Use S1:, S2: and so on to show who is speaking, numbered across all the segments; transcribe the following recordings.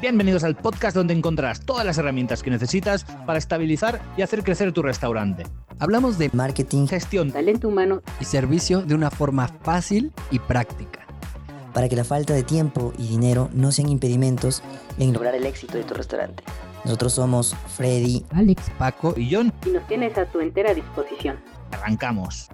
S1: Bienvenidos al podcast donde encontrarás todas las herramientas que necesitas para estabilizar y hacer crecer tu restaurante.
S2: Hablamos de marketing,
S1: Gestión,
S3: talento humano
S2: y servicio de una forma fácil y práctica.
S4: para que la falta de tiempo y dinero no sean impedimentos en lograr el éxito de tu restaurante. Nosotros somos Freddy,
S2: Alex,
S1: Paco y John.
S3: y nos tienes a tu entera disposición.
S1: Arrancamos.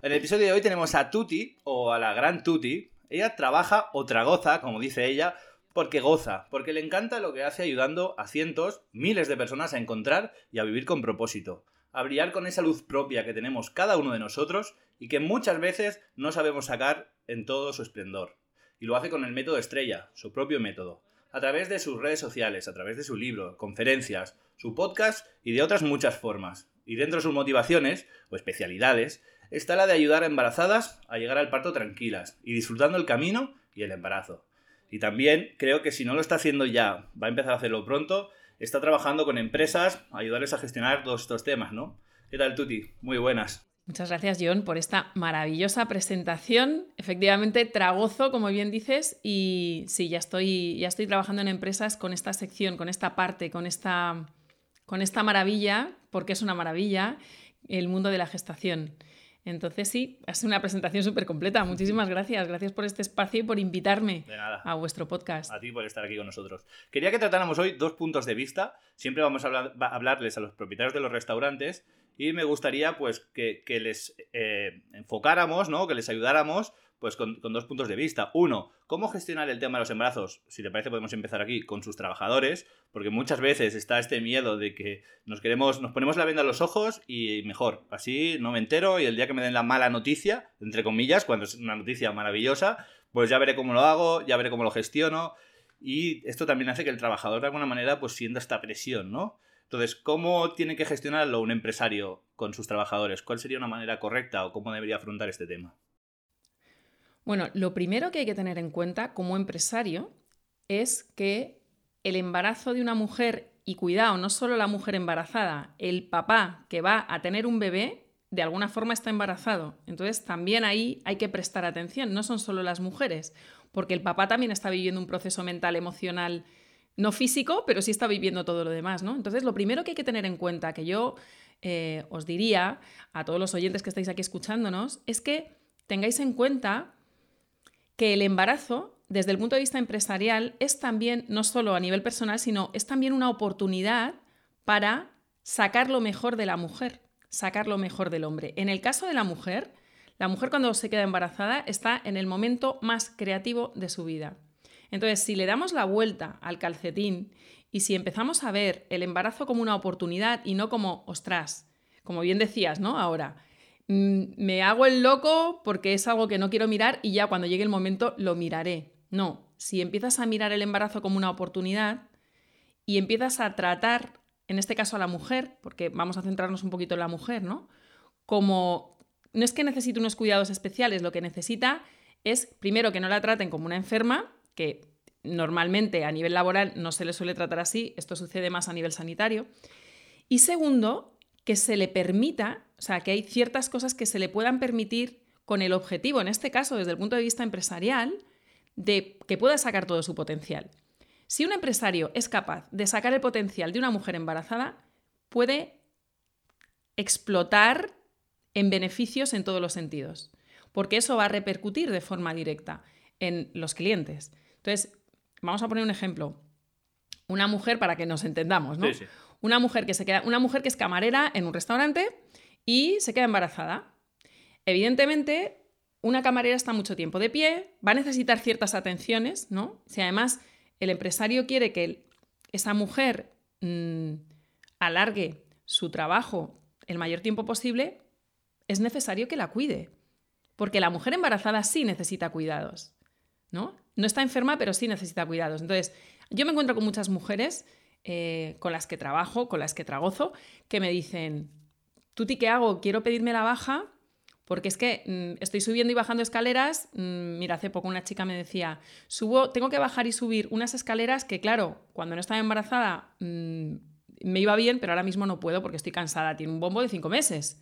S1: En el episodio de hoy tenemos a Tuti, o a la gran Tuti. Ella trabaja o tragoza, como dice ella, porque goza, porque le encanta lo que hace ayudando a cientos, miles de personas a encontrar y a vivir con propósito, a brillar con esa luz propia que tenemos cada uno de nosotros y que muchas veces no sabemos sacar en todo su esplendor. Y lo hace con el método estrella, su propio método, a través de sus redes sociales, a través de su libro, conferencias, su podcast y de otras muchas formas. Y dentro de sus motivaciones, o especialidades, está la de ayudar a embarazadas a llegar al parto tranquilas y disfrutando el camino y el embarazo. Y también creo que si no lo está haciendo ya, va a empezar a hacerlo pronto, está trabajando con empresas ayudarles a gestionar todos estos temas, ¿no? ¿Qué tal, Tuti? Muy buenas.
S5: Muchas gracias, John, por esta maravillosa presentación. Efectivamente, tragozo, como bien dices, y sí, ya estoy, ya estoy trabajando en empresas con esta sección, con esta parte, con esta, con esta maravilla, porque es una maravilla, el mundo de la gestación. Entonces, sí, ha sido una presentación súper completa. Muchísimas gracias. Gracias por este espacio y por invitarme a vuestro podcast.
S1: A ti por estar aquí con nosotros. Quería que tratáramos hoy dos puntos de vista. Siempre vamos a hablar- hablarles a los propietarios de los restaurantes y me gustaría pues que, que les eh, enfocáramos, ¿no? Que les ayudáramos pues con, con dos puntos de vista. Uno, cómo gestionar el tema de los embarazos. Si te parece podemos empezar aquí con sus trabajadores, porque muchas veces está este miedo de que nos queremos, nos ponemos la venda a los ojos y mejor, así no me entero y el día que me den la mala noticia, entre comillas, cuando es una noticia maravillosa, pues ya veré cómo lo hago, ya veré cómo lo gestiono. Y esto también hace que el trabajador de alguna manera pues sienta esta presión, ¿no? Entonces, ¿cómo tiene que gestionarlo un empresario con sus trabajadores? ¿Cuál sería una manera correcta o cómo debería afrontar este tema?
S5: Bueno, lo primero que hay que tener en cuenta como empresario es que el embarazo de una mujer, y cuidado, no solo la mujer embarazada, el papá que va a tener un bebé, de alguna forma está embarazado. Entonces también ahí hay que prestar atención, no son solo las mujeres, porque el papá también está viviendo un proceso mental, emocional, no físico, pero sí está viviendo todo lo demás, ¿no? Entonces lo primero que hay que tener en cuenta, que yo eh, os diría a todos los oyentes que estáis aquí escuchándonos, es que tengáis en cuenta que el embarazo, desde el punto de vista empresarial, es también, no solo a nivel personal, sino es también una oportunidad para sacar lo mejor de la mujer, sacar lo mejor del hombre. En el caso de la mujer, la mujer cuando se queda embarazada está en el momento más creativo de su vida. Entonces, si le damos la vuelta al calcetín y si empezamos a ver el embarazo como una oportunidad y no como, ostras, como bien decías, ¿no? Ahora, me hago el loco porque es algo que no quiero mirar y ya cuando llegue el momento lo miraré. No, si empiezas a mirar el embarazo como una oportunidad y empiezas a tratar, en este caso a la mujer, porque vamos a centrarnos un poquito en la mujer, ¿no? Como no es que necesite unos cuidados especiales, lo que necesita es, primero, que no la traten como una enferma, que normalmente a nivel laboral no se le suele tratar así, esto sucede más a nivel sanitario. Y segundo, que se le permita, o sea, que hay ciertas cosas que se le puedan permitir con el objetivo, en este caso desde el punto de vista empresarial, de que pueda sacar todo su potencial. Si un empresario es capaz de sacar el potencial de una mujer embarazada, puede explotar en beneficios en todos los sentidos, porque eso va a repercutir de forma directa en los clientes. Entonces, vamos a poner un ejemplo. Una mujer, para que nos entendamos, ¿no?
S1: Sí, sí.
S5: Una mujer que se queda, una mujer que es camarera en un restaurante y se queda embarazada. Evidentemente, una camarera está mucho tiempo de pie, va a necesitar ciertas atenciones, ¿no? Si además el empresario quiere que esa mujer mm, alargue su trabajo el mayor tiempo posible, es necesario que la cuide. Porque la mujer embarazada sí necesita cuidados, ¿no? No está enferma, pero sí necesita cuidados. Entonces, yo me encuentro con muchas mujeres eh, con las que trabajo, con las que tragozo, que me dicen, Tuti, ¿qué hago? Quiero pedirme la baja porque es que mm, estoy subiendo y bajando escaleras. mm, mira, hace poco una chica me decía, subo, tengo que bajar y subir unas escaleras que, claro, cuando no estaba embarazada mm, me iba bien, pero ahora mismo no puedo porque estoy cansada. Tiene un bombo de cinco meses.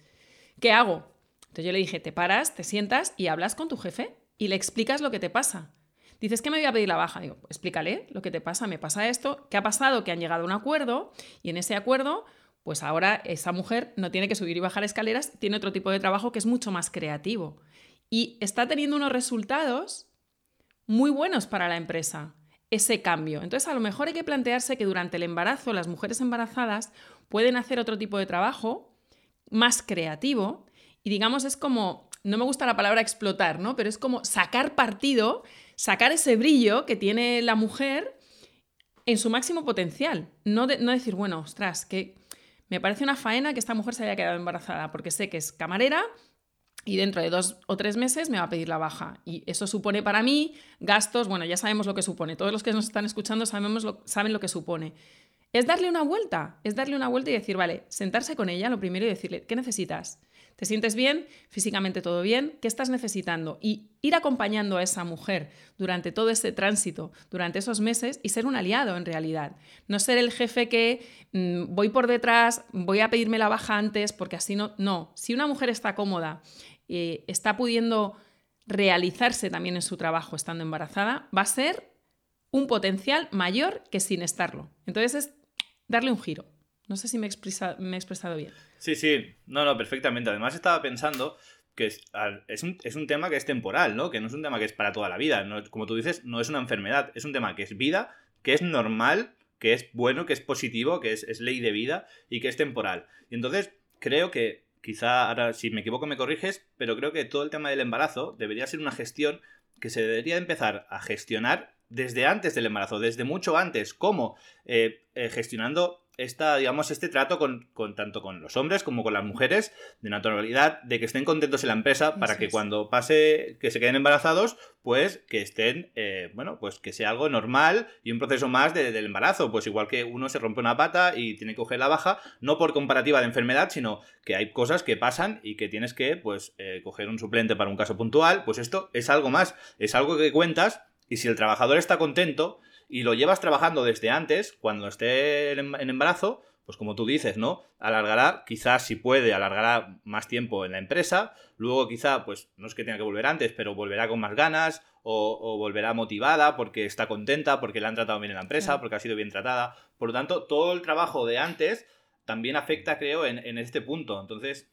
S5: ¿Qué hago? Entonces yo le dije, te paras, te sientas y hablas con tu jefe y le explicas lo que te pasa. Dices que me voy a pedir la baja. Digo, explícale lo que te pasa, me pasa esto, ¿qué ha pasado? Que han llegado a un acuerdo y en ese acuerdo, pues ahora esa mujer no tiene que subir y bajar escaleras, tiene otro tipo de trabajo que es mucho más creativo. Y está teniendo unos resultados muy buenos para la empresa ese cambio. Entonces, a lo mejor hay que plantearse que durante el embarazo las mujeres embarazadas pueden hacer otro tipo de trabajo más creativo y digamos es como, no me gusta la palabra explotar, ¿no? Pero es como sacar partido, sacar ese brillo que tiene la mujer en su máximo potencial. No, decir, bueno, ostras, que me parece una faena que esta mujer se haya quedado embarazada porque sé que es camarera y dentro de dos o tres meses me va a pedir la baja. Y eso supone para mí gastos, bueno, ya sabemos lo que supone, todos los que nos están escuchando sabemos lo, saben lo que supone. Es darle una vuelta, es darle una vuelta y decir, vale, sentarse con ella lo primero y decirle, ¿qué necesitas? ¿Te sientes bien? ¿Físicamente todo bien? ¿Qué estás necesitando? Y ir acompañando a esa mujer durante todo ese tránsito, durante esos meses y ser un aliado en realidad. No ser el jefe que mm, voy por detrás, voy a pedirme la baja antes porque así no. No, si una mujer está cómoda eh, está pudiendo realizarse también en su trabajo estando embarazada, va a ser un potencial mayor que sin estarlo. Entonces es darle un giro. No sé si me, me he expresado bien.
S1: Sí, sí, no, no, perfectamente. Además estaba pensando que es, es, un, es, un, tema que es temporal, ¿no? Que no es un tema que es para toda la vida. No, como tú dices, no es una enfermedad, es un tema que es vida, que es normal, que es bueno, que es positivo, que es, es ley de vida y que es temporal. Y entonces creo que quizá ahora si me equivoco me corriges, pero creo que todo el tema del embarazo debería ser una gestión que se debería empezar a gestionar desde antes del embarazo, desde mucho antes, como eh, eh, gestionando esta, digamos, este trato con, tanto con los hombres como con las mujeres, de naturalidad, de que estén contentos en la empresa para que cuando pase que se queden embarazados, pues que estén, eh, bueno, pues que sea algo normal y un proceso más del embarazo. Pues igual que uno se rompe una pata y tiene que coger la baja, no por comparativa de enfermedad, sino que hay cosas que pasan y que tienes que, pues, eh, coger un suplente para un caso puntual. Pues esto es algo más, es algo que cuentas y si el trabajador está contento, y lo llevas trabajando desde antes, cuando esté en embarazo, pues como tú dices, ¿no? Alargará, quizás si puede, alargará más tiempo en la empresa, luego quizá, pues no es que tenga que volver antes, pero volverá con más ganas o, volverá motivada porque está contenta, porque la han tratado bien en la empresa, porque ha sido bien tratada. Por lo tanto, todo el trabajo de antes también afecta, creo, en, en este punto. Entonces,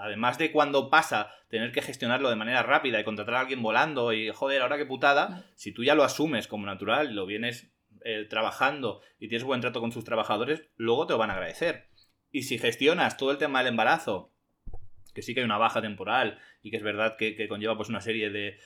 S1: Además de cuando pasa tener que gestionarlo de manera rápida y contratar a alguien volando y joder, ahora qué putada, si tú ya lo asumes como natural, lo vienes eh, trabajando y tienes buen trato con tus trabajadores, luego te lo van a agradecer. Y si gestionas todo el tema del embarazo, que sí que hay una baja temporal y que es verdad que, conlleva pues una serie de,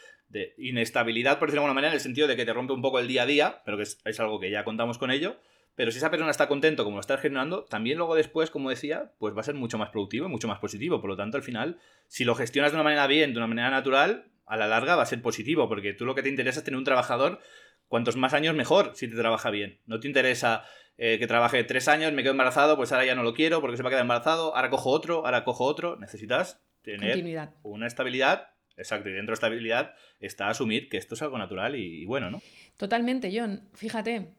S1: inestabilidad, por decirlo de alguna manera, en el sentido de que te rompe un poco el día a día, pero que es algo que ya contamos con ello, pero si esa persona está contento como lo estás generando, también luego después, como decía, pues va a ser mucho más productivo y mucho más positivo. Por lo tanto, al final, si lo gestionas de una manera bien, de una manera natural, a la larga va a ser positivo, porque tú lo que te interesa es tener un trabajador cuantos más años mejor si te trabaja bien. No te interesa eh, que trabaje tres años, me quedo embarazado, pues ahora ya no lo quiero porque se va a quedar embarazado, ahora cojo otro, ahora cojo otro. Necesitas tener una estabilidad. Exacto, y dentro de estabilidad está asumir que esto es algo natural y bueno, ¿no?
S5: Totalmente, John. Fíjate,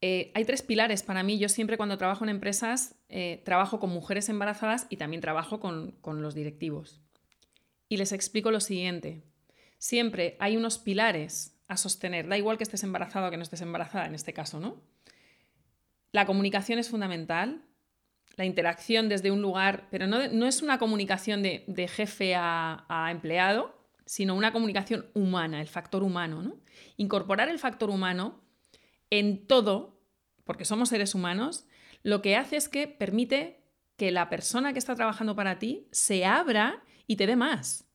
S5: eh, hay tres pilares para mí. Yo siempre cuando trabajo en empresas eh, trabajo con mujeres embarazadas y también trabajo con, con los directivos. Y les explico lo siguiente. Siempre hay unos pilares a sostener. Da igual que estés embarazada o que no estés embarazada en este caso, ¿no? La comunicación es fundamental. La interacción desde un lugar, pero no, no es una comunicación de, de jefe a, a, empleado, sino una comunicación humana, el factor humano. ¿no? Incorporar el factor humano en todo, porque somos seres humanos, lo que hace es que permite que la persona que está trabajando para ti se abra y te dé más.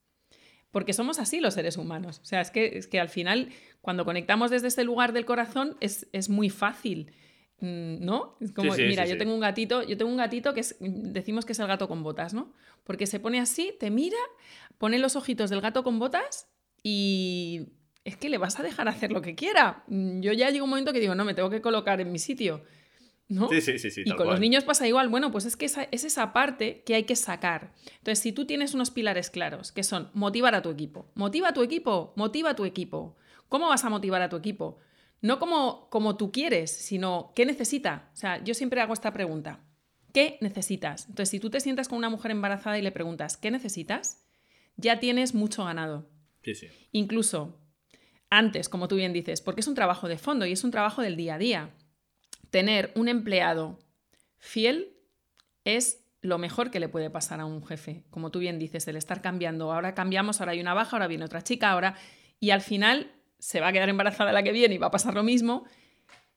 S5: Porque somos así los seres humanos. O sea, es que, es que al final, cuando conectamos desde ese lugar del corazón, es, muy fácil. Mm, ¿No? Es como, mira, yo tengo un gatito, yo tengo un gatito que es, decimos que es el gato con botas, ¿no? Porque se pone así, te mira, pone los ojitos del gato con botas y es que le vas a dejar hacer lo que quiera. Mm, yo ya llego un momento que digo, no, me tengo que colocar en mi sitio. ¿no?
S1: Sí, sí, sí, sí.
S5: Y con los niños pasa igual. Bueno, pues es que esa, es esa parte que hay que sacar. Entonces, si tú tienes unos pilares claros, que son motivar a tu equipo, motiva a tu equipo, motiva a tu equipo. ¿Cómo vas a motivar a tu equipo? No como, como tú quieres, sino qué necesita. O sea, yo siempre hago esta pregunta. ¿Qué necesitas? Entonces, si tú te sientas con una mujer embarazada y le preguntas, ¿qué necesitas? Ya tienes mucho ganado.
S1: Sí, sí.
S5: Incluso antes, como tú bien dices, porque es un trabajo de fondo y es un trabajo del día a día. Tener un empleado fiel es lo mejor que le puede pasar a un jefe. Como tú bien dices, el estar cambiando. Ahora cambiamos, ahora hay una baja, ahora viene otra chica, ahora... Y al final se va a quedar embarazada la que viene y va a pasar lo mismo.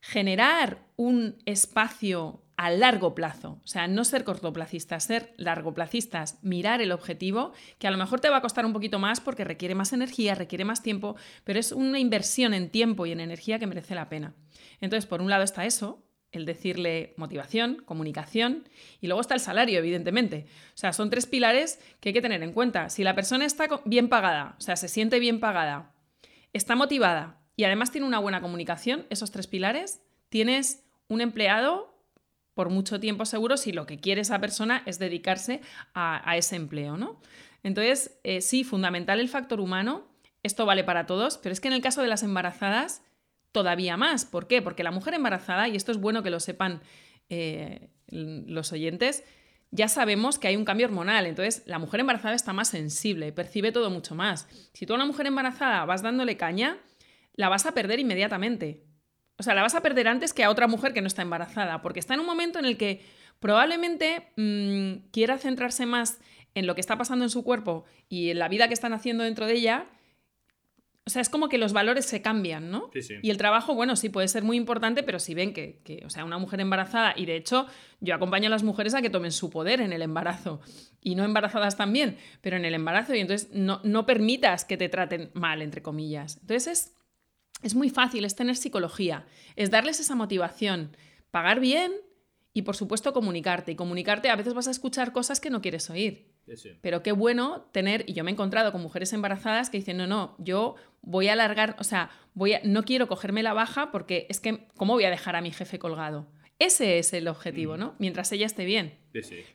S5: Generar un espacio a largo plazo, o sea, no ser cortoplacistas, ser largoplacistas, mirar el objetivo, que a lo mejor te va a costar un poquito más porque requiere más energía, requiere más tiempo, pero es una inversión en tiempo y en energía que merece la pena. Entonces, por un lado está eso, el decirle motivación, comunicación y luego está el salario, evidentemente. O sea, son tres pilares que hay que tener en cuenta. Si la persona está bien pagada, o sea, se siente bien pagada, está motivada y además tiene una buena comunicación, esos tres pilares, tienes un empleado por mucho tiempo seguro si lo que quiere esa persona es dedicarse a, ese empleo, ¿no? Entonces, eh, sí, fundamental el factor humano, esto vale para todos, pero es que en el caso de las embarazadas, todavía más. ¿Por qué? Porque la mujer embarazada, y esto es bueno que lo sepan eh, los oyentes, ya sabemos que hay un cambio hormonal, entonces la mujer embarazada está más sensible, percibe todo mucho más. Si tú a una mujer embarazada vas dándole caña, la vas a perder inmediatamente. O sea, la vas a perder antes que a otra mujer que no está embarazada, porque está en un momento en el que probablemente mm, quiera centrarse más en lo que está pasando en su cuerpo y en la vida que están haciendo dentro de ella. O sea, es como que los valores se cambian, ¿no?
S1: Sí, sí.
S5: Y el trabajo, bueno, sí puede ser muy importante, pero si ven que, que, o sea, una mujer embarazada, y de hecho yo acompaño a las mujeres a que tomen su poder en el embarazo, y no embarazadas también, pero en el embarazo, y entonces no, no permitas que te traten mal, entre comillas. Entonces es es muy fácil, es tener psicología, es darles esa motivación, pagar bien y por supuesto comunicarte. Y comunicarte a veces vas a escuchar cosas que no quieres oír. Pero qué bueno tener, y yo me he encontrado con mujeres embarazadas que dicen, no, no, yo voy a alargar, o sea, voy a, no quiero cogerme la baja porque es que, ¿cómo voy a dejar a mi jefe colgado? Ese es el objetivo, ¿no? Mientras ella esté bien.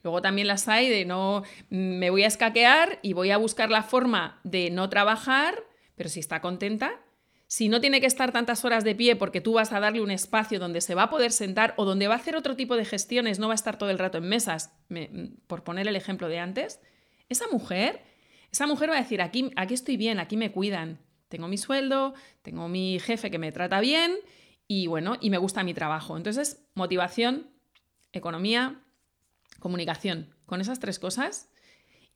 S5: Luego también las hay de no, me voy a escaquear y voy a buscar la forma de no trabajar, pero si está contenta, si no tiene que estar tantas horas de pie porque tú vas a darle un espacio donde se va a poder sentar o donde va a hacer otro tipo de gestiones, no va a estar todo el rato en mesas, por poner el ejemplo de antes, esa mujer, esa mujer va a decir, aquí, aquí estoy bien, aquí me cuidan, tengo mi sueldo, tengo mi jefe que me trata bien y bueno, y me gusta mi trabajo. Entonces, motivación, economía, comunicación. Con esas tres cosas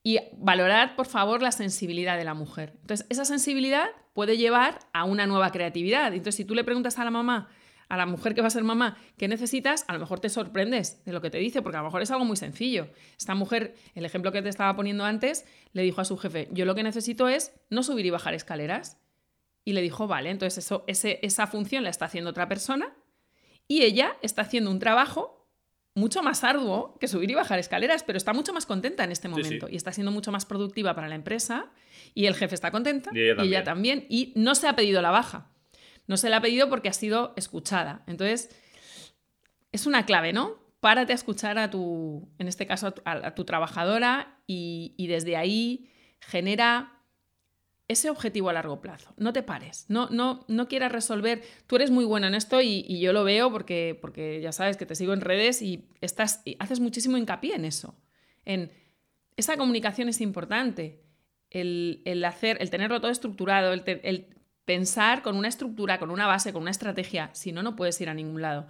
S5: y valorar, por favor, la sensibilidad de la mujer. Entonces, esa sensibilidad puede llevar a una nueva creatividad. Entonces, si tú le preguntas a la mamá, a la mujer que va a ser mamá, ¿qué necesitas? A lo mejor te sorprendes de lo que te dice, porque a lo mejor es algo muy sencillo. Esta mujer, el ejemplo que te estaba poniendo antes, le dijo a su jefe, yo lo que necesito es no subir y bajar escaleras. Y le dijo, vale, entonces eso, esa función la está haciendo otra persona y ella está haciendo un trabajo mucho más arduo que subir y bajar escaleras, pero está mucho más contenta en este momento y está siendo mucho más productiva para la empresa y el jefe está contenta y ella, también y no se ha pedido la baja. No se la ha pedido porque ha sido escuchada. Entonces, es una clave, ¿no? Párate a escuchar a tu, en este caso, a tu, trabajadora y, y desde ahí genera ese objetivo a largo plazo. No te pares, no, no, no quieras resolver. Tú eres muy bueno en esto y, yo lo veo porque, porque ya sabes que te sigo en redes y, estás, haces muchísimo hincapié en eso. En esa comunicación es importante. El, hacer, el tenerlo todo estructurado, el, el pensar con una estructura, con una base, con una estrategia. Si no, no puedes ir a ningún lado.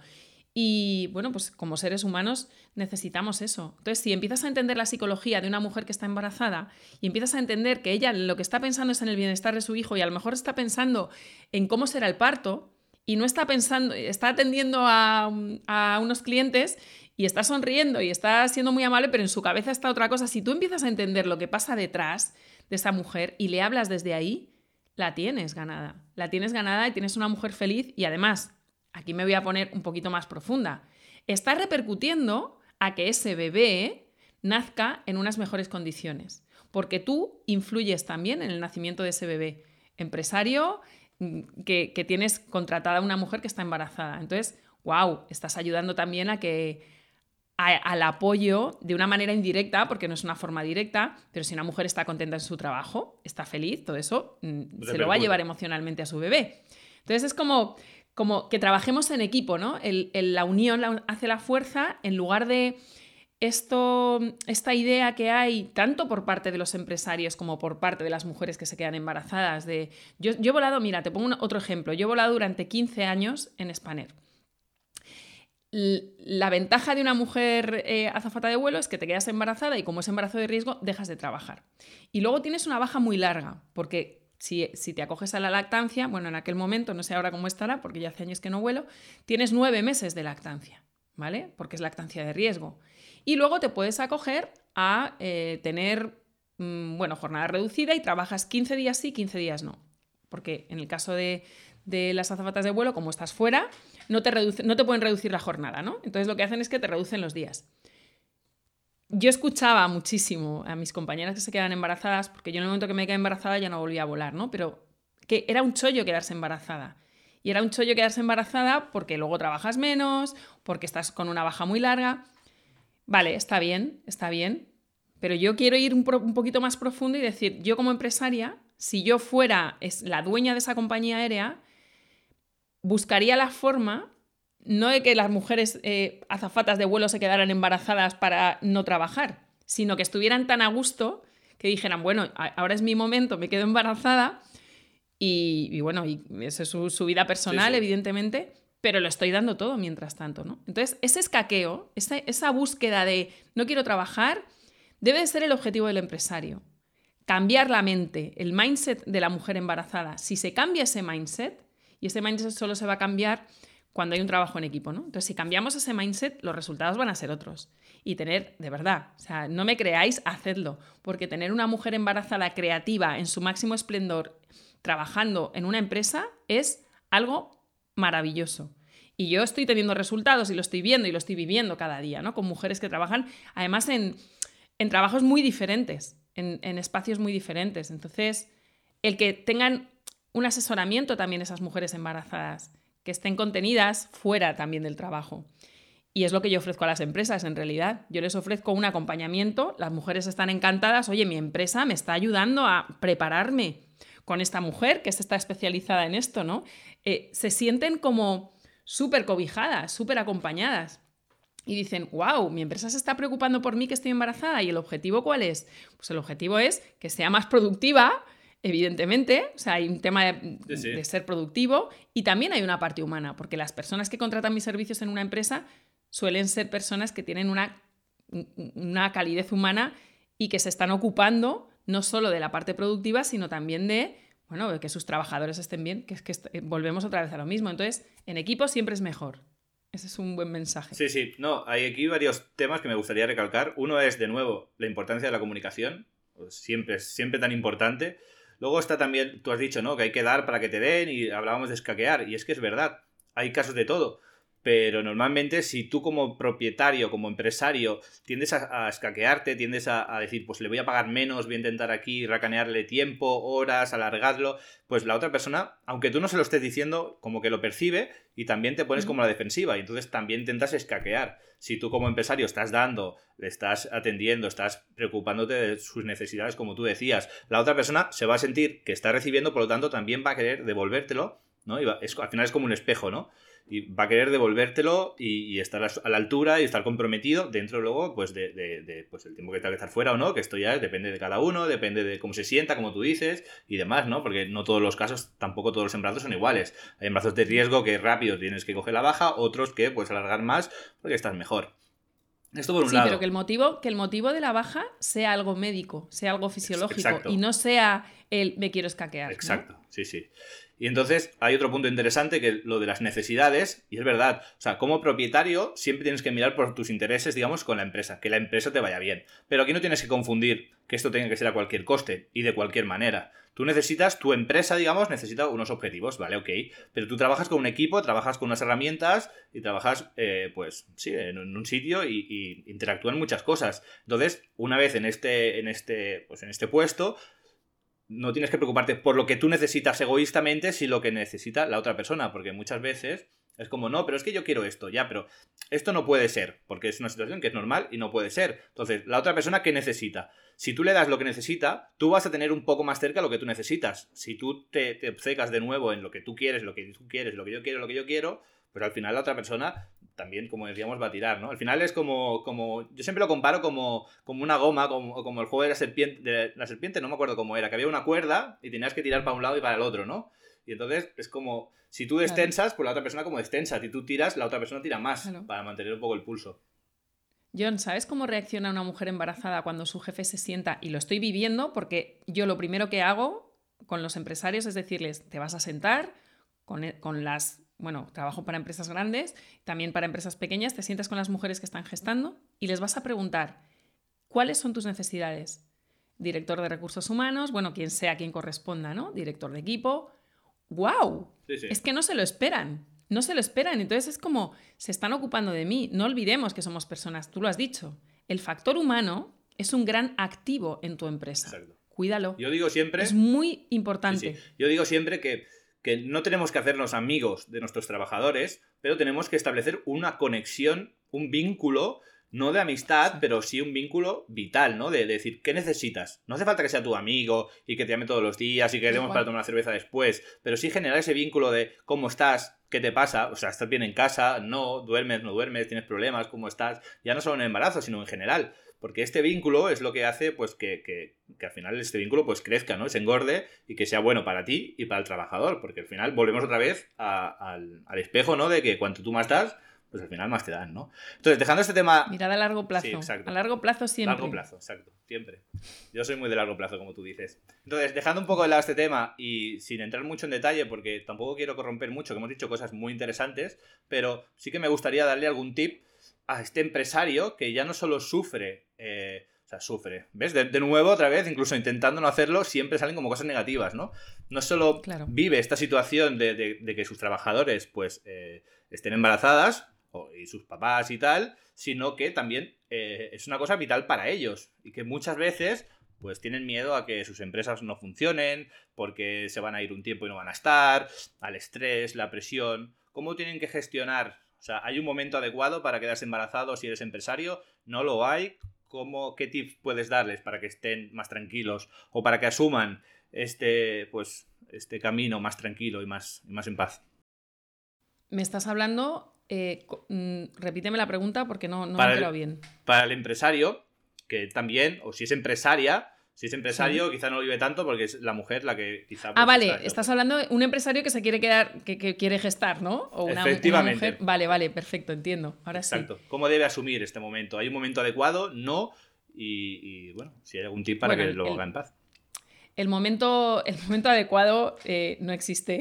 S5: Y bueno, pues como seres humanos necesitamos eso. Entonces, si empiezas a entender la psicología de una mujer que está embarazada y empiezas a entender que ella lo que está pensando es en el bienestar de su hijo y a lo mejor está pensando en cómo será el parto y no está pensando, está atendiendo a, a unos clientes y está sonriendo y está siendo muy amable, pero en su cabeza está otra cosa. Si tú empiezas a entender lo que pasa detrás de esa mujer y le hablas desde ahí, la tienes ganada. La tienes ganada y tienes una mujer feliz y además aquí me voy a poner un poquito más profunda, está repercutiendo a que ese bebé nazca en unas mejores condiciones, porque tú influyes también en el nacimiento de ese bebé. Empresario mm, que, tienes contratada a una mujer que está embarazada. Entonces, wow, estás ayudando también a que al apoyo de una manera indirecta, porque no es una forma directa, pero si una mujer está contenta en su trabajo, está feliz, todo eso mm, se lo va a llevar emocionalmente a su bebé. Entonces es como como que trabajemos en equipo, ¿no? la unión hace la fuerza en lugar de esto, esta idea que hay tanto por parte de los empresarios como por parte de las mujeres que se quedan embarazadas de yo, he volado, mira, te pongo otro ejemplo, yo he volado durante 15 años en Spanair. La ventaja de una mujer eh, azafata de vuelo es que te quedas embarazada y como es embarazo de riesgo, dejas de trabajar. Y luego tienes una baja muy larga, porque si, si, te acoges a la lactancia, bueno, en aquel momento, no sé ahora cómo estará, porque ya hace años que no vuelo, tienes nueve meses de lactancia, ¿vale? Porque es lactancia de riesgo. Y luego te puedes acoger a eh, tener, mm, bueno, jornada reducida y trabajas 15 días sí, 15 días no. Porque en el caso de, las azafatas de vuelo, como estás fuera, no te, no te pueden reducir la jornada, ¿no? Entonces lo que hacen es que te reducen los días. Yo escuchaba muchísimo a mis compañeras que se quedan embarazadas, porque yo en el momento que me quedé embarazada ya no volvía a volar, ¿no? Pero que era un chollo quedarse embarazada. Y era un chollo quedarse embarazada porque luego trabajas menos, porque estás con una baja muy larga. Vale, está bien, está bien, pero yo quiero ir un, poquito más profundo y decir, yo como empresaria, si yo fuera la dueña de esa compañía aérea, buscaría la forma no de que las mujeres eh, azafatas de vuelo se quedaran embarazadas para no trabajar, sino que estuvieran tan a gusto que dijeran, bueno, ahora es mi momento, me quedo embarazada y, bueno, y esa es su, vida personal, evidentemente, pero lo estoy dando todo mientras tanto, ¿no? Entonces, ese escaqueo, esa, esa búsqueda de no quiero trabajar, debe de ser el objetivo del empresario. Cambiar la mente, el mindset de la mujer embarazada. Si se cambia ese mindset, y ese mindset solo se va a cambiar cuando hay un trabajo en equipo, ¿no? Entonces, si cambiamos ese mindset, los resultados van a ser otros. Y tener, de verdad, o sea, no me creáis, hacedlo, porque tener una mujer embarazada creativa en su máximo esplendor trabajando en una empresa es algo maravilloso. Y yo estoy teniendo resultados y lo estoy viendo y lo estoy viviendo cada día, ¿no? Con mujeres que trabajan, además, en, trabajos muy diferentes, en, espacios muy diferentes. Entonces, el que tengan un asesoramiento también esas mujeres embarazadas, que estén contenidas fuera también del trabajo. Y es lo que yo ofrezco a las empresas, en realidad. Yo les ofrezco un acompañamiento, las mujeres están encantadas, oye, mi empresa me está ayudando a prepararme con esta mujer que está especializada en esto, ¿no? Eh, se sienten como súper cobijadas, súper acompañadas. Y dicen, wow, mi empresa se está preocupando por mí que estoy embarazada. ¿Y el objetivo cuál es? Pues el objetivo es que sea más productiva, evidentemente. O sea, hay un tema de, ser productivo y también hay una parte humana, porque las personas que contratan mis servicios en una empresa suelen ser personas que tienen una, una calidez humana y que se están ocupando no solo de la parte productiva, sino también de bueno, que sus trabajadores estén bien, que es que eh, volvemos otra vez a lo mismo. Entonces, en equipo siempre es mejor. Ese es un buen mensaje.
S1: Sí, sí. No, hay aquí varios temas que me gustaría recalcar. Uno es, de nuevo, la importancia de la comunicación. Pues siempre, siempre tan importante. Luego está también, tú has dicho, ¿no? Que hay que dar para que te den y hablábamos de escaquear. Y es que es verdad. Hay casos de todo pero normalmente si tú como propietario, como empresario, tiendes a, escaquearte, tiendes a, decir, pues le voy a pagar menos, voy a intentar aquí racanearle tiempo, horas, alargarlo, pues la otra persona, aunque tú no se lo estés diciendo, como que lo percibe y también te pones como la defensiva y entonces también intentas escaquear. Si tú como empresario estás dando, le estás atendiendo, estás preocupándote de sus necesidades, como tú decías, la otra persona se va a sentir que está recibiendo, por lo tanto también va a querer devolvértelo, ¿no? Y es, al final es como un espejo, ¿no? Y va a querer devolvértelo y, estar a la altura y estar comprometido dentro luego pues de, pues el tiempo que tenga que estar fuera o no, que esto ya depende de cada uno, depende de cómo se sienta, como tú dices y demás, ¿no? Porque no todos los casos, tampoco todos los embarazos son iguales. Hay embarazos de riesgo que rápido tienes que coger la baja, otros que puedes alargar más porque estás mejor. Esto por un sí,
S5: pero que el, motivo, que el motivo de la baja sea algo médico, sea algo fisiológico y no sea el me quiero escaquear.
S1: Exacto, sí, sí. Y entonces hay otro punto interesante que es lo de las necesidades, y es verdad, o sea, como propietario siempre tienes que mirar por tus intereses, digamos, con la empresa, que la empresa te vaya bien. Pero aquí no tienes que confundir que esto tenga que ser a cualquier coste y de cualquier manera. Tú necesitas, tu empresa, digamos, necesita unos objetivos, ¿vale? Ok. Pero tú trabajas con un equipo, trabajas con unas herramientas y trabajas, eh, pues, sí, en un sitio y, y, interactúan muchas cosas. Entonces, una vez en este, en este, pues en este puesto, no tienes que preocuparte por lo que tú necesitas egoístamente, sino lo que necesita la otra persona, porque muchas veces es como, no, pero es que yo quiero esto, ya, pero esto no puede ser, porque es una situación que es normal y no puede ser. Entonces, la otra persona, ¿qué necesita? Si tú le das lo que necesita, tú vas a tener un poco más cerca lo que tú necesitas. Si tú te, te obcecas de nuevo en lo que tú quieres, lo que tú quieres, lo que yo quiero, lo que yo quiero, pues al final la otra persona también, como decíamos, va a tirar, ¿no? Al final es como, como yo siempre lo comparo como, como una goma, como, como el juego de la serpiente, de la serpiente, no me acuerdo cómo era, que había una cuerda y tenías que tirar para un lado y para el otro, ¿no? Y entonces es como, si tú destensas, pues la otra persona como destensa, si tú tiras, la otra persona tira más, para mantener un poco el pulso.
S5: John, ¿sabes cómo reacciona una mujer embarazada cuando su jefe se sienta? Y lo estoy viviendo porque yo lo primero que hago con los empresarios es decirles, te vas a sentar con, e, con las bueno, trabajo para empresas grandes, también para empresas pequeñas, te sientas con las mujeres que están gestando y les vas a preguntar, ¿cuáles son tus necesidades? Director de recursos humanos, bueno, quien sea quien corresponda, ¿no? Director de equipo. ¡Wow! Es que no se lo esperan, no se lo esperan. Entonces es como, se están ocupando de mí. No olvidemos que somos personas, tú lo has dicho. El factor humano es un gran activo en tu empresa. Cuídalo.
S1: Yo digo siempre...
S5: Es muy importante.
S1: Yo digo siempre que que no tenemos que hacernos amigos de nuestros trabajadores, pero tenemos que establecer una conexión, un vínculo, no de amistad, pero sí un vínculo vital, ¿no? De, decir, ¿qué necesitas? No hace falta que sea tu amigo y que te llame todos los días y que quedemos para tomar una cerveza después, pero sí generar ese vínculo de cómo estás, qué te pasa, o sea, estás bien en casa, no, duermes, no duermes, tienes problemas, cómo estás, ya no solo en el embarazo, sino en general. Porque este vínculo es lo que hace pues, que, que, al final este vínculo pues, crezca, ¿no? se engorde y que sea bueno para ti y para el trabajador. Porque al final volvemos otra vez al, espejo ¿no? de que cuanto tú más das, pues al final más te dan, ¿no? Entonces, dejando este tema...
S5: Mirada a largo plazo. A largo plazo siempre.
S1: Largo plazo, exacto. Siempre. Yo soy muy de largo plazo, como tú dices. Entonces, dejando un poco de lado este tema y sin entrar mucho en detalle, porque tampoco quiero corromper mucho, que hemos dicho cosas muy interesantes, pero sí que me gustaría darle algún tip a este empresario que ya no solo sufre, eh, o sea, sufre, ¿ves? De, nuevo, otra vez, incluso intentando no hacerlo, siempre salen como cosas negativas, ¿no? No solo vive esta situación de, que sus trabajadores, pues, eh, estén embarazadas, y sus papás y tal, sino que también eh, es una cosa vital para ellos, y que muchas veces pues tienen miedo a que sus empresas no funcionen, porque se van a ir un tiempo y no van a estar, al estrés, la presión, cómo tienen que gestionar o sea, ¿hay un momento adecuado para quedarse embarazado si eres empresario? ¿No lo hay? ¿Cómo, ¿Qué tips puedes darles para que estén más tranquilos o para que asuman este, pues, este camino más tranquilo y más, más en paz?
S5: Me estás hablando, eh, mm, repíteme la pregunta porque no, no me he bien.
S1: Para el empresario, que también, o si es empresaria, si es empresario, quizá no lo vive tanto porque es la mujer la que quizá.
S5: ah, pues, vale, estás hablando de un empresario que se quiere quedar, que, quiere gestar, ¿no?
S1: O una, Efectivamente.
S5: Vale, vale, perfecto, entiendo. Ahora
S1: Exacto. ¿Cómo debe asumir este momento? ¿Hay un momento adecuado? No. Y, bueno, si hay algún tip para que lo haga en paz.
S5: El momento, el momento adecuado eh, no existe.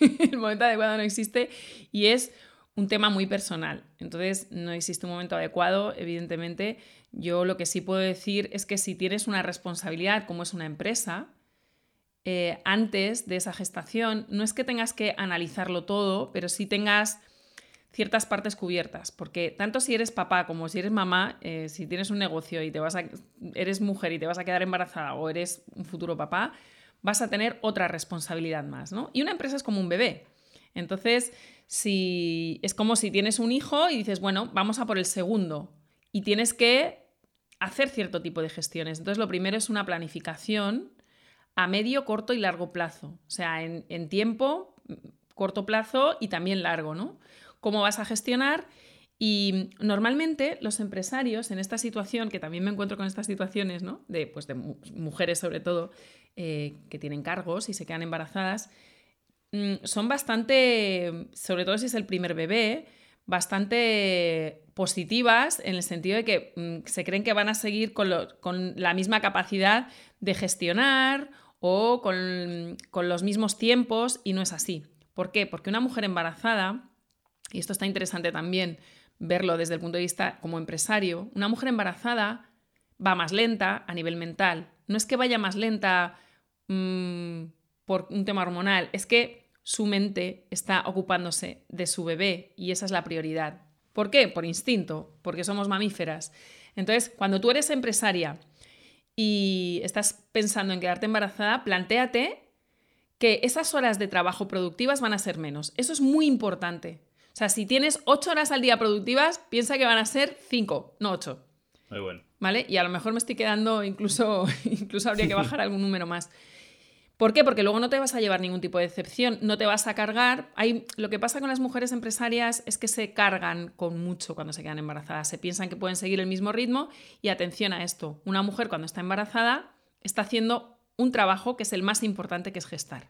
S5: el momento adecuado no existe y es un tema muy personal. Entonces, no existe un momento adecuado, evidentemente. Yo lo que sí puedo decir es que si tienes una responsabilidad como es una empresa, eh, antes de esa gestación, no es que tengas que analizarlo todo, pero sí tengas ciertas partes cubiertas, porque tanto si eres papá como si eres mamá, eh, si tienes un negocio y te vas a, eres mujer y te vas a quedar embarazada o eres un futuro papá, vas a tener otra responsabilidad más, ¿no? Y una empresa es como un bebé. Entonces, si es como si tienes un hijo y dices, bueno, vamos a por el segundo y tienes que hacer cierto tipo de gestiones. Entonces, lo primero es una planificación a medio, corto y largo plazo. O sea, en, tiempo, corto plazo y también largo, ¿no? ¿Cómo vas a gestionar? Y normalmente los empresarios en esta situación, que también me encuentro con estas situaciones, ¿no? De, pues de mujeres sobre todo, eh, que tienen cargos y se quedan embarazadas, mm, son bastante, sobre todo si es el primer bebé, bastante positivas en el sentido de que mm, se creen que van a seguir con, la misma capacidad de gestionar o con, los mismos tiempos y no es así. ¿Por qué? Porque una mujer embarazada, y esto está interesante también verlo desde el punto de vista como empresario, una mujer embarazada va más lenta a nivel mental. No es que vaya más lenta mm, por un tema hormonal, es que su mente está ocupándose de su bebé y esa es la prioridad. ¿Por qué? Por instinto, porque somos mamíferas. Entonces, cuando tú eres empresaria y estás pensando en quedarte embarazada, plantéate que esas horas de trabajo productivas van a ser menos. Eso es muy importante. O sea, si tienes ocho horas al día productivas, piensa que van a ser cinco, no ocho.
S1: Muy bueno.
S5: ¿Vale? Y a lo mejor me estoy quedando, incluso, incluso habría que bajar algún número más. ¿Por qué? Porque luego no te vas a llevar ningún tipo de decepción, no te vas a cargar. Hay, lo que pasa con las mujeres empresarias es que se cargan con mucho cuando se quedan embarazadas. Se piensan que pueden seguir el mismo ritmo y atención a esto. Una mujer cuando está embarazada está haciendo un trabajo que es el más importante, que es gestar.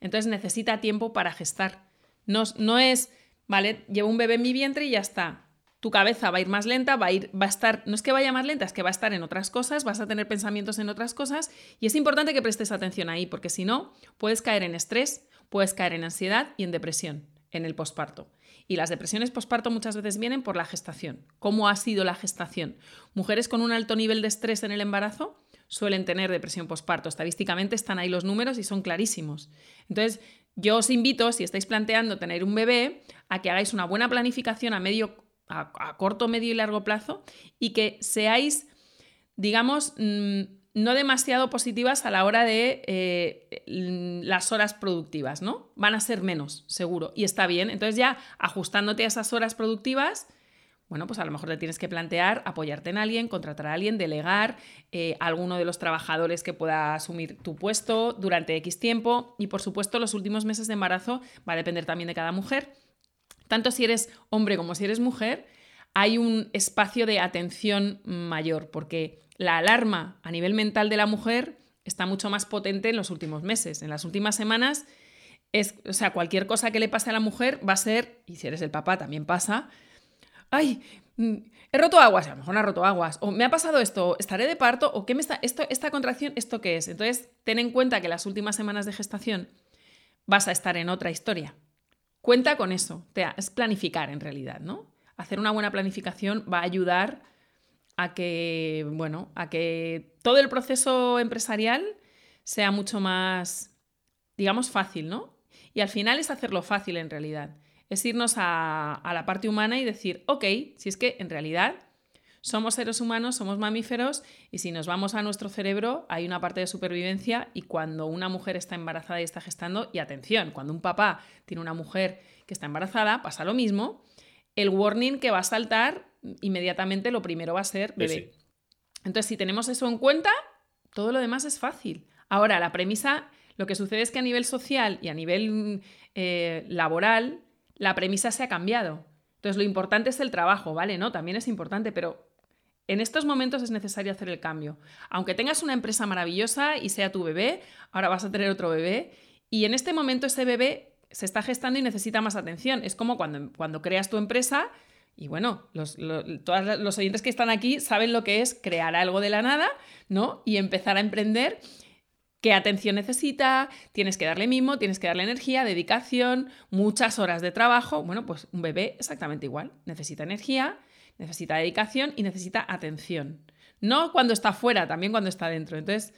S5: Entonces necesita tiempo para gestar. No, no es, vale, llevo un bebé en mi vientre y ya está tu cabeza va a ir más lenta, va a ir, va a estar, no es que vaya más lenta, es que va a estar en otras cosas, vas a tener pensamientos en otras cosas y es importante que prestes atención ahí, porque si no, puedes caer en estrés, puedes caer en ansiedad y en depresión en el posparto. Y las depresiones posparto muchas veces vienen por la gestación. ¿Cómo ha sido la gestación? Mujeres con un alto nivel de estrés en el embarazo suelen tener depresión posparto. Estadísticamente están ahí los números y son clarísimos. Entonces, yo os invito, si estáis planteando tener un bebé, a que hagáis una buena planificación a medio a, corto, medio y largo plazo y que seáis, digamos, mm, no demasiado positivas a la hora de eh, las horas productivas, ¿no? Van a ser menos, seguro, y está bien. Entonces ya ajustándote a esas horas productivas, bueno, pues a lo mejor te tienes que plantear apoyarte en alguien, contratar a alguien, delegar eh, a alguno de los trabajadores que pueda asumir tu puesto durante X tiempo y por supuesto los últimos meses de embarazo va a depender también de cada mujer tanto si eres hombre como si eres mujer, hay un espacio de atención mayor, porque la alarma a nivel mental de la mujer está mucho más potente en los últimos meses. En las últimas semanas, es, o sea, cualquier cosa que le pase a la mujer va a ser, y si eres el papá también pasa, ay, mm, he roto aguas, a lo mejor no he roto aguas, o me ha pasado esto, estaré de parto, o qué me está, esto, esta contracción, ¿esto qué es? Entonces, ten en cuenta que las últimas semanas de gestación vas a estar en otra historia. Cuenta con eso, es planificar en realidad, ¿no? Hacer una buena planificación va a ayudar a que, bueno, a que todo el proceso empresarial sea mucho más, digamos, fácil, ¿no? Y al final es hacerlo fácil en realidad. Es irnos a, a la parte humana y decir, ok, si es que en realidad somos seres humanos, somos mamíferos y si nos vamos a nuestro cerebro hay una parte de supervivencia y cuando una mujer está embarazada y está gestando, y atención, cuando un papá tiene una mujer que está embarazada, pasa lo mismo, el warning que va a saltar inmediatamente lo primero va a ser bebé. Entonces, si tenemos eso en cuenta, todo lo demás es fácil. Ahora, la premisa, lo que sucede es que a nivel social y a nivel eh, laboral, la premisa se ha cambiado. Entonces, lo importante es el trabajo, ¿vale? No, también es importante, pero en estos momentos es necesario hacer el cambio. Aunque tengas una empresa maravillosa y sea tu bebé, ahora vas a tener otro bebé. Y en este momento ese bebé se está gestando y necesita más atención. Es como cuando, cuando creas tu empresa y bueno, todos los oyentes que están aquí saben lo que es crear algo de la nada, ¿no? Y empezar a emprender. ¿Qué atención necesita? Tienes que darle mimo, tienes que darle energía, dedicación, muchas horas de trabajo. Bueno, pues un bebé exactamente igual. Necesita energía, necesita dedicación y necesita atención. No cuando está fuera, también cuando está dentro. Entonces,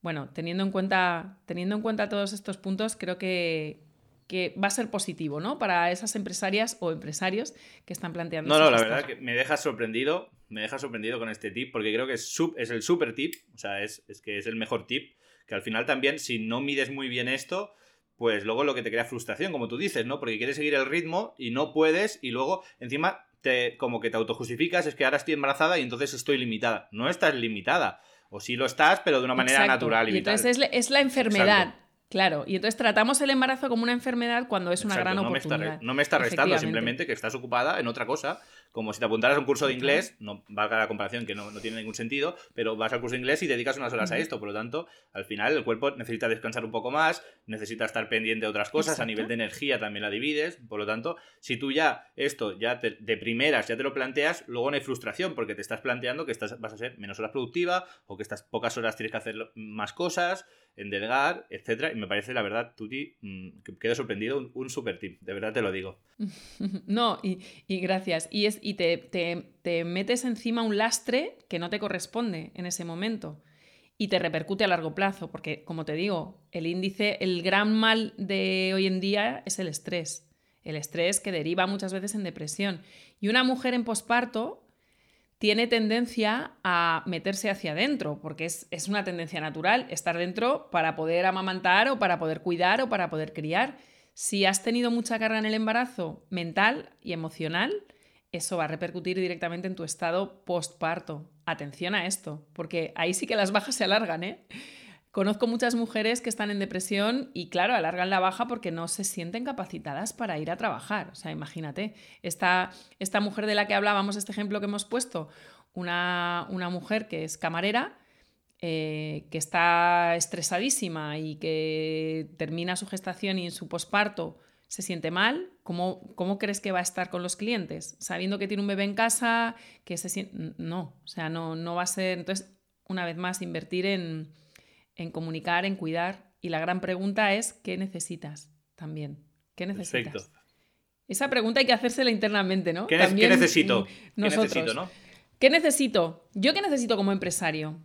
S5: bueno, teniendo en cuenta, teniendo en cuenta todos estos puntos, creo que, que va a ser positivo, ¿no? Para esas empresarias o empresarios que están planteando.
S1: No, no, la verdad que me deja sorprendido, me deja sorprendido con este tip, porque creo que es, es el super tip, o sea, es, es, que es el mejor tip, que al final también, si no mides muy bien esto, pues luego lo que te crea frustración, como tú dices, ¿no? Porque quieres seguir el ritmo y no puedes, y luego encima como que te autojustificas, es que ahora estoy embarazada y entonces estoy limitada. No estás limitada. O sí lo estás, pero de una manera natural y,
S5: entonces es, la enfermedad. Claro, y entonces tratamos el embarazo como una enfermedad cuando es una gran oportunidad.
S1: no me está restando, simplemente que estás ocupada en otra cosa como si te apuntaras a un curso de inglés, no valga la comparación que no, tiene ningún sentido, pero vas al curso de inglés y dedicas unas horas a esto, por lo tanto, al final el cuerpo necesita descansar un poco más, necesita estar pendiente de otras cosas, a nivel de energía también la divides, por lo tanto, si tú ya esto, ya de primeras, ya te lo planteas, luego no hay frustración, porque te estás planteando que estás, vas a ser menos horas productiva, o que estas pocas horas tienes que hacer más cosas, en delegar, etcétera, y me parece, la verdad, Tuti, mm, que quedo sorprendido, un, super tip, de verdad te lo digo.
S5: No, y, y gracias. Y es y te, metes encima un lastre que no te corresponde en ese momento y te repercute a largo plazo, porque como te digo, el índice, el gran mal de hoy en día es el estrés. El estrés que deriva muchas veces en depresión. Y una mujer en posparto tiene tendencia a meterse hacia adentro, porque es, es, una tendencia natural estar dentro para poder amamantar o para poder cuidar o para poder criar. Si has tenido mucha carga en el embarazo mental y emocional, eso va a repercutir directamente en tu estado postparto. Atención a esto, porque ahí sí que las bajas se alargan, ¿eh? Conozco muchas mujeres que están en depresión y, claro, alargan la baja porque no se sienten capacitadas para ir a trabajar. O sea, imagínate, esta, esta mujer de la que hablábamos, este ejemplo que hemos puesto, una, una mujer que es camarera, eh, que está estresadísima y que termina su gestación y en su posparto se siente mal, ¿cómo, ¿cómo, crees que va a estar con los clientes? Sabiendo que tiene un bebé en casa, que se siente... No, o sea, no, no va a ser... Entonces, una vez más, invertir en, en comunicar, en cuidar. Y la gran pregunta es, ¿qué necesitas también? ¿Qué necesitas? Perfecto. Esa pregunta hay que hacérsela internamente, ¿no?
S1: ¿Qué, necesito? Nosotros. ¿Qué necesito, no?
S5: ¿Qué necesito? ¿Yo qué necesito como empresario?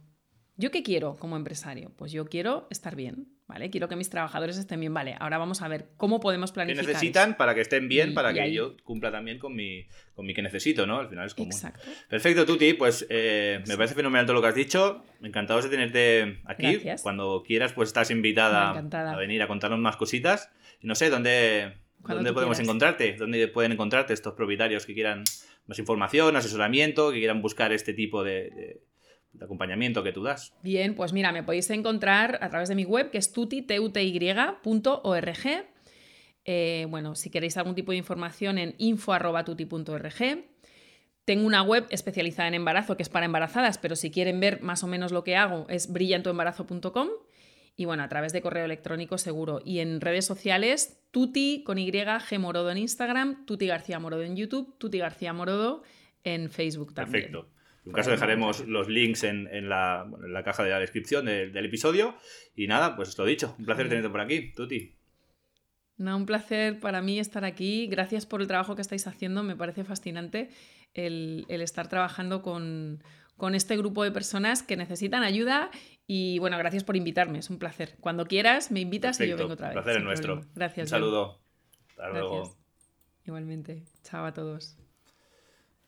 S5: ¿Yo qué quiero como empresario? Pues yo quiero estar bien, ¿vale? Quiero que mis trabajadores estén bien, ¿vale? Ahora vamos a ver cómo podemos planificar.
S1: ¿Qué necesitan para que estén bien, para que yo cumpla también con mi, con mi que necesito, ¿no? Al final es común. Exacto. Perfecto, Tuti, pues eh, me parece fenomenal todo lo que has dicho. Encantado de tenerte aquí. Cuando quieras, pues estás invitada a venir a contarnos más cositas. No sé, ¿dónde, ¿dónde podemos encontrarte? ¿Dónde pueden encontrarte estos propietarios que quieran más información, asesoramiento, que quieran buscar este tipo de de acompañamiento que tú das.
S5: Bien, pues mira, me podéis encontrar a través de mi web que es tuti.org. Eh, bueno, si queréis algún tipo de información en info.tuti.org. Tengo una web especializada en embarazo que es para embarazadas, pero si quieren ver más o menos lo que hago es brillantoembarazo.com. Y bueno, a través de correo electrónico seguro. Y en redes sociales, Tuti con Y, G Morodo en Instagram, Tuti García Morodo en YouTube, Tuti García Morodo en Facebook también.
S1: Perfecto. En caso dejaremos los links en, la, caja de la descripción del, episodio. Y nada, pues lo dicho, un placer tenerte por aquí, Tuti.
S5: No, un placer para mí estar aquí. Gracias por el trabajo que estáis haciendo. Me parece fascinante el, estar trabajando con, este grupo de personas que necesitan ayuda. Y bueno, gracias por invitarme. Es un placer. Cuando quieras, me invitas y yo vengo otra vez.
S1: Un placer es nuestro.
S5: Gracias.
S1: Un saludo. Hasta luego.
S5: Igualmente. Chao a todos.